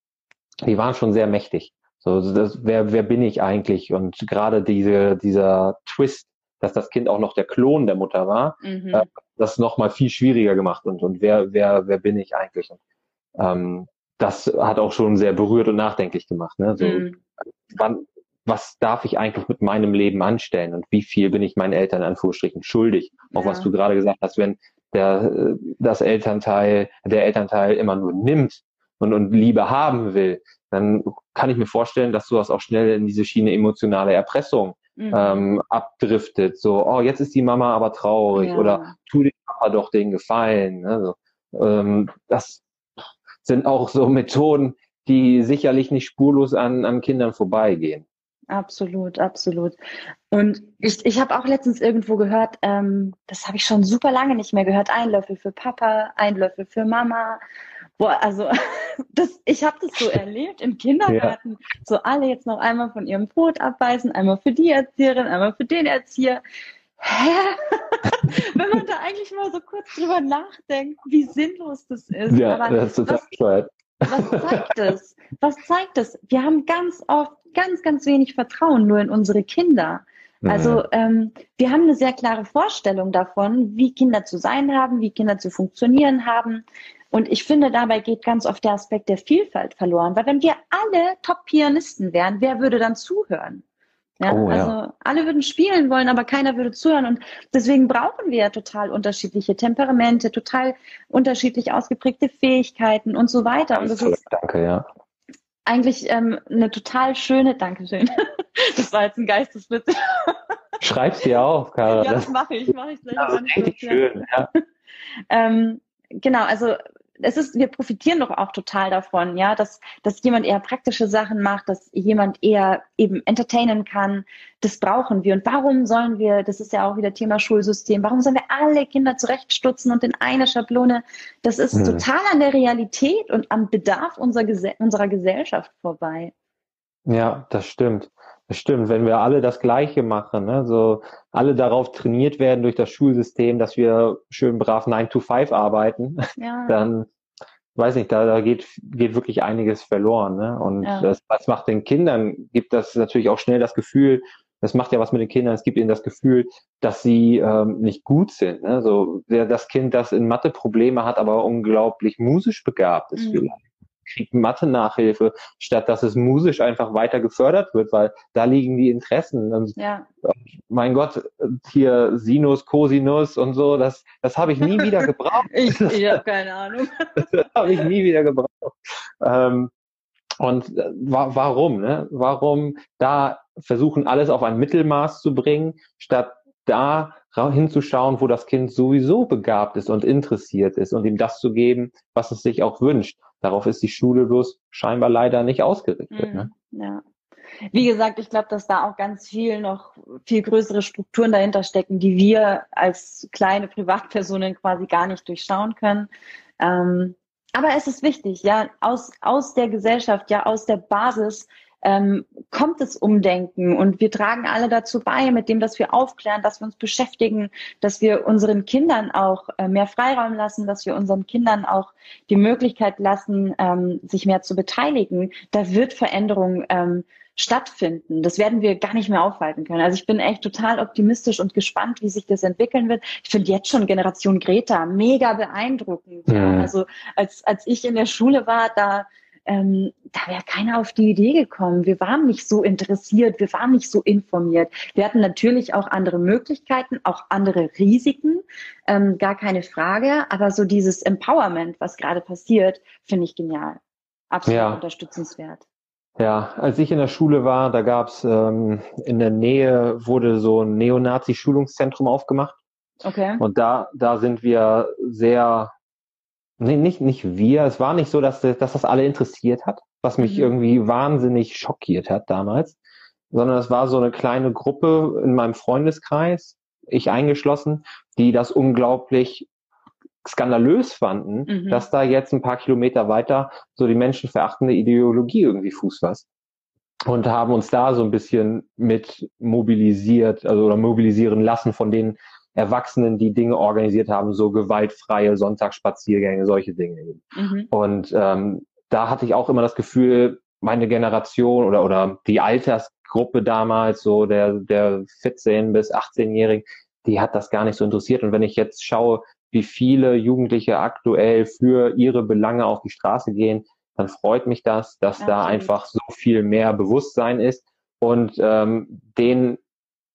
die waren schon sehr mächtig. So, das, wer, wer bin ich eigentlich? Und gerade diese, dieser Twist, dass das Kind auch noch der Klon der Mutter war, mhm. äh, das noch mal viel schwieriger gemacht und, und wer, wer, wer bin ich eigentlich? Und, ähm, das hat auch schon sehr berührt und nachdenklich gemacht. Ne? So, mhm. wann, was darf ich eigentlich mit meinem Leben anstellen und wie viel bin ich meinen Eltern in Anführungsstrichen schuldig? Auch ja. was du gerade gesagt hast, wenn der, das Elternteil, der Elternteil immer nur nimmt und, und Liebe haben will, dann kann ich mir vorstellen, dass sowas auch schnell in diese Schiene emotionale Erpressung mhm. ähm, abdriftet. So, oh, jetzt ist die Mama aber traurig ja. oder tu dem Papa doch den Gefallen. Ne? So, ähm, das sind auch so Methoden, die sicherlich nicht spurlos an, an Kindern vorbeigehen. Absolut, absolut. Und ich, ich habe auch letztens irgendwo gehört, ähm, das habe ich schon super lange nicht mehr gehört, ein Löffel für Papa, ein Löffel für Mama. Boah, also das, ich habe das so erlebt im Kindergarten. Ja. So alle jetzt noch einmal von ihrem Brot abbeißen, einmal für die Erzieherin, einmal für den Erzieher. Hä? Wenn man da eigentlich mal so kurz drüber nachdenkt, wie sinnlos das ist. Ja, Aber das ist was, was zeigt es? Was zeigt es? Wir haben ganz oft ganz, ganz wenig Vertrauen nur in unsere Kinder. Also ähm, wir haben eine sehr klare Vorstellung davon, wie Kinder zu sein haben, wie Kinder zu funktionieren haben. Und ich finde, dabei geht ganz oft der Aspekt der Vielfalt verloren, weil wenn wir alle Top-Pianisten wären, wer würde dann zuhören? Ja, oh, also ja. alle würden spielen wollen, aber keiner würde zuhören. Und deswegen brauchen wir ja total unterschiedliche Temperamente, total unterschiedlich ausgeprägte Fähigkeiten und so weiter. Und das ist Danke, ja. eigentlich ähm, eine total schöne, Dankeschön. Das war jetzt ein Geisteswitz. Schreib's dir auf, Karl. Ja, das mache ich, mache ich gleich. Ja, richtig schön, ja. ähm, genau, also es ist, wir profitieren doch auch total davon, ja, dass, dass jemand eher praktische Sachen macht, dass jemand eher eben entertainen kann. Das brauchen wir. Und warum sollen wir, das ist ja auch wieder Thema Schulsystem, warum sollen wir alle Kinder zurechtstutzen und in eine Schablone? Das ist mhm. total an der Realität und am Bedarf unserer, unserer Gesellschaft vorbei. Ja, das stimmt. Das stimmt, wenn wir alle das Gleiche machen, ne? so alle darauf trainiert werden durch das Schulsystem, dass wir schön brav 9 to 5 arbeiten, ja. dann weiß nicht, da, da geht, geht wirklich einiges verloren. Ne? Und ja. das, was macht den Kindern, gibt das natürlich auch schnell das Gefühl, das macht ja was mit den Kindern, es gibt ihnen das Gefühl, dass sie ähm, nicht gut sind. Ne? So der, das Kind, das in Mathe Probleme hat, aber unglaublich musisch begabt ist mhm. vielleicht kriegt Mathe-Nachhilfe, statt dass es musisch einfach weiter gefördert wird, weil da liegen die Interessen. Und ja. mein Gott, hier Sinus, Cosinus und so, das, das habe ich nie wieder gebraucht. ich ich habe keine Ahnung. das habe ich nie wieder gebraucht. Ähm, und äh, wa warum? Ne? Warum da versuchen, alles auf ein Mittelmaß zu bringen, statt da hinzuschauen, wo das Kind sowieso begabt ist und interessiert ist und ihm das zu geben, was es sich auch wünscht. Darauf ist die Schule bloß scheinbar leider nicht ausgerichtet. Mhm. Ne? Ja. Wie gesagt, ich glaube, dass da auch ganz viel noch viel größere Strukturen dahinter stecken, die wir als kleine Privatpersonen quasi gar nicht durchschauen können. Ähm, aber es ist wichtig, ja, aus, aus der Gesellschaft, ja, aus der Basis ähm, kommt das Umdenken und wir tragen alle dazu bei, mit dem, dass wir aufklären, dass wir uns beschäftigen, dass wir unseren Kindern auch äh, mehr Freiraum lassen, dass wir unseren Kindern auch die Möglichkeit lassen, ähm, sich mehr zu beteiligen. Da wird Veränderung ähm, stattfinden. Das werden wir gar nicht mehr aufhalten können. Also ich bin echt total optimistisch und gespannt, wie sich das entwickeln wird. Ich finde jetzt schon Generation Greta mega beeindruckend. Mhm. Also als, als ich in der Schule war, da ähm, da wäre keiner auf die Idee gekommen. Wir waren nicht so interessiert, wir waren nicht so informiert. Wir hatten natürlich auch andere Möglichkeiten, auch andere Risiken, ähm, gar keine Frage. Aber so dieses Empowerment, was gerade passiert, finde ich genial. Absolut ja. unterstützenswert. Ja, als ich in der Schule war, da gab's ähm, in der Nähe wurde so ein Neonazi-Schulungszentrum aufgemacht. Okay. Und da, da sind wir sehr, nee, nicht, nicht wir, es war nicht so, dass, dass das alle interessiert hat, was mich mhm. irgendwie wahnsinnig schockiert hat damals, sondern es war so eine kleine Gruppe in meinem Freundeskreis, ich eingeschlossen, die das unglaublich skandalös fanden, mhm. dass da jetzt ein paar Kilometer weiter so die menschenverachtende Ideologie irgendwie Fuß fasst. Und haben uns da so ein bisschen mit mobilisiert, also oder mobilisieren lassen von den Erwachsenen, die Dinge organisiert haben, so gewaltfreie Sonntagsspaziergänge, solche Dinge eben. Mhm. Und ähm, da hatte ich auch immer das Gefühl, meine Generation oder, oder die Altersgruppe damals, so der, der 14 bis 18-Jährigen, die hat das gar nicht so interessiert. Und wenn ich jetzt schaue, wie viele Jugendliche aktuell für ihre Belange auf die Straße gehen, dann freut mich das, dass ja, da einfach so viel mehr Bewusstsein ist und ähm, den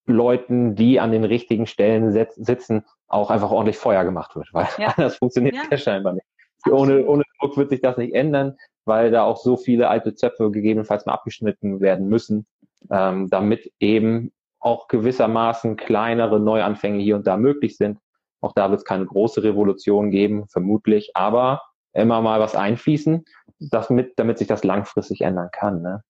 Leuten, die an den richtigen Stellen sitzen, auch einfach ordentlich Feuer gemacht wird, weil ja. anders funktioniert ja. das scheinbar nicht. Ohne, ohne Druck wird sich das nicht ändern, weil da auch so viele alte Zöpfe gegebenenfalls mal abgeschnitten werden müssen, ähm, damit eben auch gewissermaßen kleinere Neuanfänge hier und da möglich sind. Auch da wird es keine große Revolution geben, vermutlich, aber immer mal was einfließen, das mit, damit sich das langfristig ändern kann. Ne?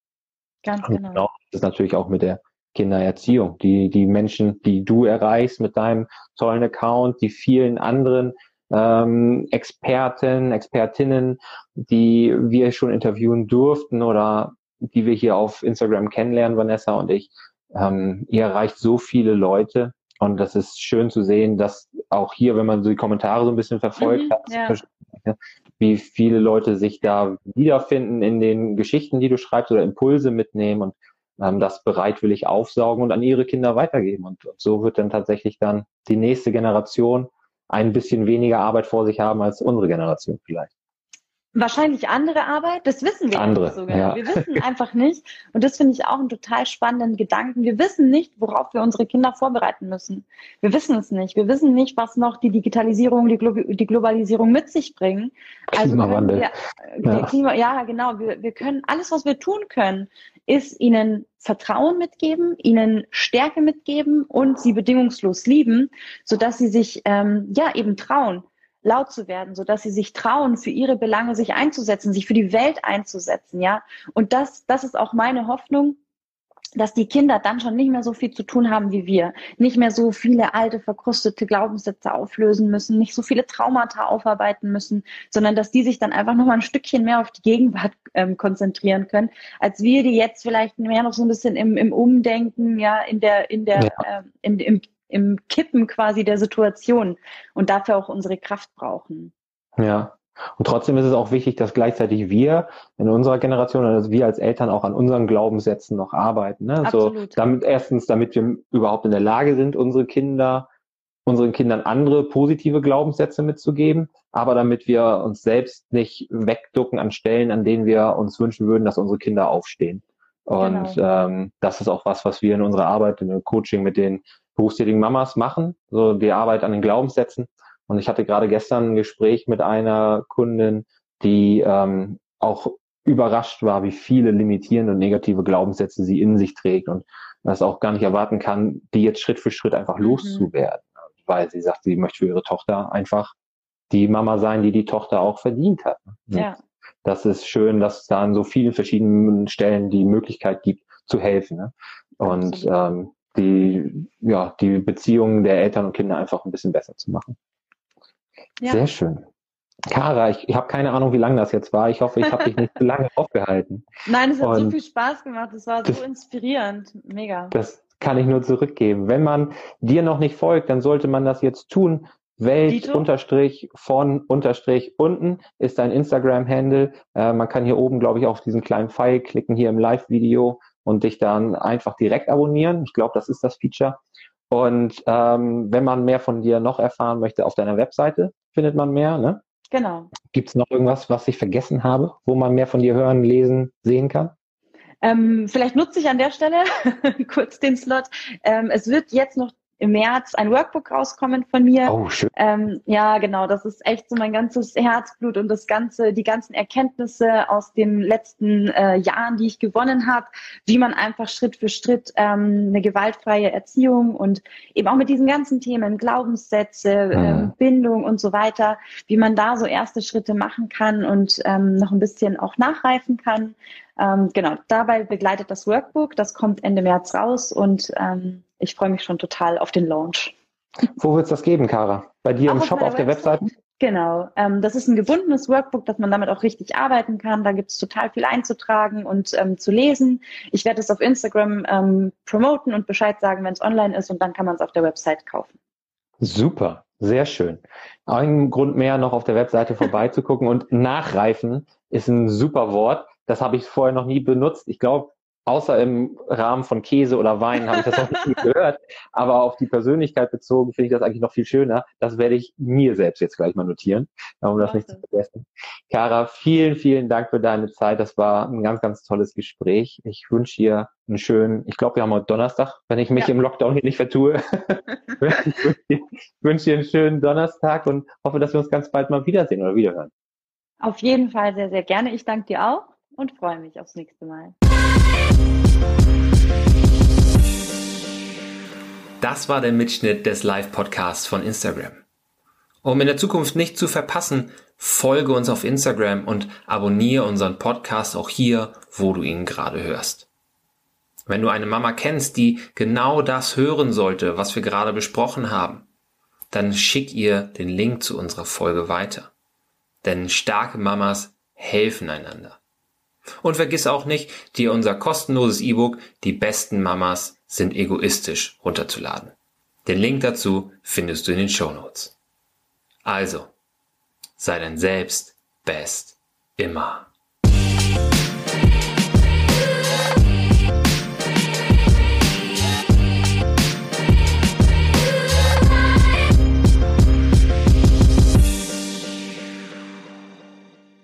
Ganz genau. genau. Das ist natürlich auch mit der Kindererziehung. Die, die Menschen, die du erreichst mit deinem tollen Account, die vielen anderen ähm, Experten, Expertinnen, die wir schon interviewen durften oder die wir hier auf Instagram kennenlernen, Vanessa und ich. Ähm, ihr erreicht so viele Leute und das ist schön zu sehen, dass auch hier, wenn man so die Kommentare so ein bisschen verfolgt mhm, hat, ja. wie viele Leute sich da wiederfinden in den Geschichten, die du schreibst oder Impulse mitnehmen und das bereitwillig aufsaugen und an ihre Kinder weitergeben. Und, und so wird dann tatsächlich dann die nächste Generation ein bisschen weniger Arbeit vor sich haben als unsere Generation vielleicht. Wahrscheinlich andere Arbeit, das wissen wir andere, nicht so genau. Ja. Wir wissen einfach nicht. Und das finde ich auch einen total spannenden Gedanken. Wir wissen nicht, worauf wir unsere Kinder vorbereiten müssen. Wir wissen es nicht. Wir wissen nicht, was noch die Digitalisierung, die, Glo die Globalisierung mit sich bringen. Also Klimawandel. Wir, äh, ja. Klima, ja, genau. Wir, wir können, alles, was wir tun können, ist ihnen Vertrauen mitgeben, ihnen Stärke mitgeben und sie bedingungslos lieben, sodass sie sich ähm, ja eben trauen laut zu werden, so dass sie sich trauen, für ihre Belange sich einzusetzen, sich für die Welt einzusetzen, ja. Und das, das ist auch meine Hoffnung, dass die Kinder dann schon nicht mehr so viel zu tun haben wie wir, nicht mehr so viele alte, verkrustete Glaubenssätze auflösen müssen, nicht so viele Traumata aufarbeiten müssen, sondern dass die sich dann einfach noch mal ein Stückchen mehr auf die Gegenwart ähm, konzentrieren können, als wir, die jetzt vielleicht mehr noch so ein bisschen im, im Umdenken, ja, in der, in der, ja. äh, in, im im Kippen quasi der Situation und dafür auch unsere Kraft brauchen. Ja. Und trotzdem ist es auch wichtig, dass gleichzeitig wir in unserer Generation, also wir als Eltern auch an unseren Glaubenssätzen noch arbeiten. Ne? So, damit erstens, damit wir überhaupt in der Lage sind, unsere Kinder, unseren Kindern andere positive Glaubenssätze mitzugeben, aber damit wir uns selbst nicht wegducken an Stellen, an denen wir uns wünschen würden, dass unsere Kinder aufstehen. Und genau. ähm, das ist auch was, was wir in unserer Arbeit, dem Coaching mit den berufstätigen Mamas machen, so die Arbeit an den Glaubenssätzen. Und ich hatte gerade gestern ein Gespräch mit einer Kundin, die ähm, auch überrascht war, wie viele limitierende und negative Glaubenssätze sie in sich trägt und das auch gar nicht erwarten kann, die jetzt Schritt für Schritt einfach mhm. loszuwerden. Weil sie sagt, sie möchte für ihre Tochter einfach die Mama sein, die die Tochter auch verdient hat. Ja. Das ist schön, dass es da an so vielen verschiedenen Stellen die Möglichkeit gibt, zu helfen. Ne? Und ähm, die, ja, die Beziehungen der Eltern und Kinder einfach ein bisschen besser zu machen. Ja. Sehr schön. Kara, ich, ich habe keine Ahnung, wie lange das jetzt war. Ich hoffe, ich habe dich nicht zu lange aufgehalten. Nein, es hat und so viel Spaß gemacht. Es war so das, inspirierend. Mega. Das kann ich nur zurückgeben. Wenn man dir noch nicht folgt, dann sollte man das jetzt tun. Welt unterstrich von unterstrich unten ist dein Instagram-Handle. Äh, man kann hier oben, glaube ich, auf diesen kleinen Pfeil klicken, hier im Live-Video und dich dann einfach direkt abonnieren. Ich glaube, das ist das Feature. Und ähm, wenn man mehr von dir noch erfahren möchte, auf deiner Webseite findet man mehr, ne? Genau. Gibt es noch irgendwas, was ich vergessen habe, wo man mehr von dir hören, lesen, sehen kann? Ähm, vielleicht nutze ich an der Stelle kurz den Slot. Ähm, es wird jetzt noch im März ein Workbook rauskommen von mir. Oh, schön. Ähm, ja, genau, das ist echt so mein ganzes Herzblut und das ganze, die ganzen Erkenntnisse aus den letzten äh, Jahren, die ich gewonnen habe, wie man einfach Schritt für Schritt ähm, eine gewaltfreie Erziehung und eben auch mit diesen ganzen Themen Glaubenssätze, mhm. ähm, Bindung und so weiter, wie man da so erste Schritte machen kann und ähm, noch ein bisschen auch nachreifen kann. Ähm, genau, dabei begleitet das Workbook, das kommt Ende März raus und ähm, ich freue mich schon total auf den Launch. Wo wird es das geben, Kara? Bei dir auch im Shop auf der Webseite? Genau. Ähm, das ist ein gebundenes Workbook, dass man damit auch richtig arbeiten kann. Da gibt es total viel einzutragen und ähm, zu lesen. Ich werde es auf Instagram ähm, promoten und Bescheid sagen, wenn es online ist und dann kann man es auf der Website kaufen. Super, sehr schön. Ein Grund mehr, noch auf der Webseite vorbeizugucken und nachreifen ist ein super Wort. Das habe ich vorher noch nie benutzt. Ich glaube, außer im Rahmen von Käse oder Wein habe ich das noch nicht gehört. Aber auf die Persönlichkeit bezogen finde ich das eigentlich noch viel schöner. Das werde ich mir selbst jetzt gleich mal notieren, um das nicht zu vergessen. Kara, vielen, vielen Dank für deine Zeit. Das war ein ganz, ganz tolles Gespräch. Ich wünsche dir einen schönen, ich glaube, wir haben heute Donnerstag, wenn ich mich ja. im Lockdown hier nicht vertue. ich wünsche dir einen schönen Donnerstag und hoffe, dass wir uns ganz bald mal wiedersehen oder wiederhören. Auf jeden Fall sehr, sehr gerne. Ich danke dir auch und freue mich aufs nächste Mal. Das war der Mitschnitt des Live-Podcasts von Instagram. Um in der Zukunft nicht zu verpassen, folge uns auf Instagram und abonniere unseren Podcast auch hier, wo du ihn gerade hörst. Wenn du eine Mama kennst, die genau das hören sollte, was wir gerade besprochen haben, dann schick ihr den Link zu unserer Folge weiter. Denn starke Mamas helfen einander. Und vergiss auch nicht, dir unser kostenloses E-Book Die besten Mamas sind egoistisch runterzuladen. Den Link dazu findest du in den Show Notes. Also, sei dein Selbst best immer.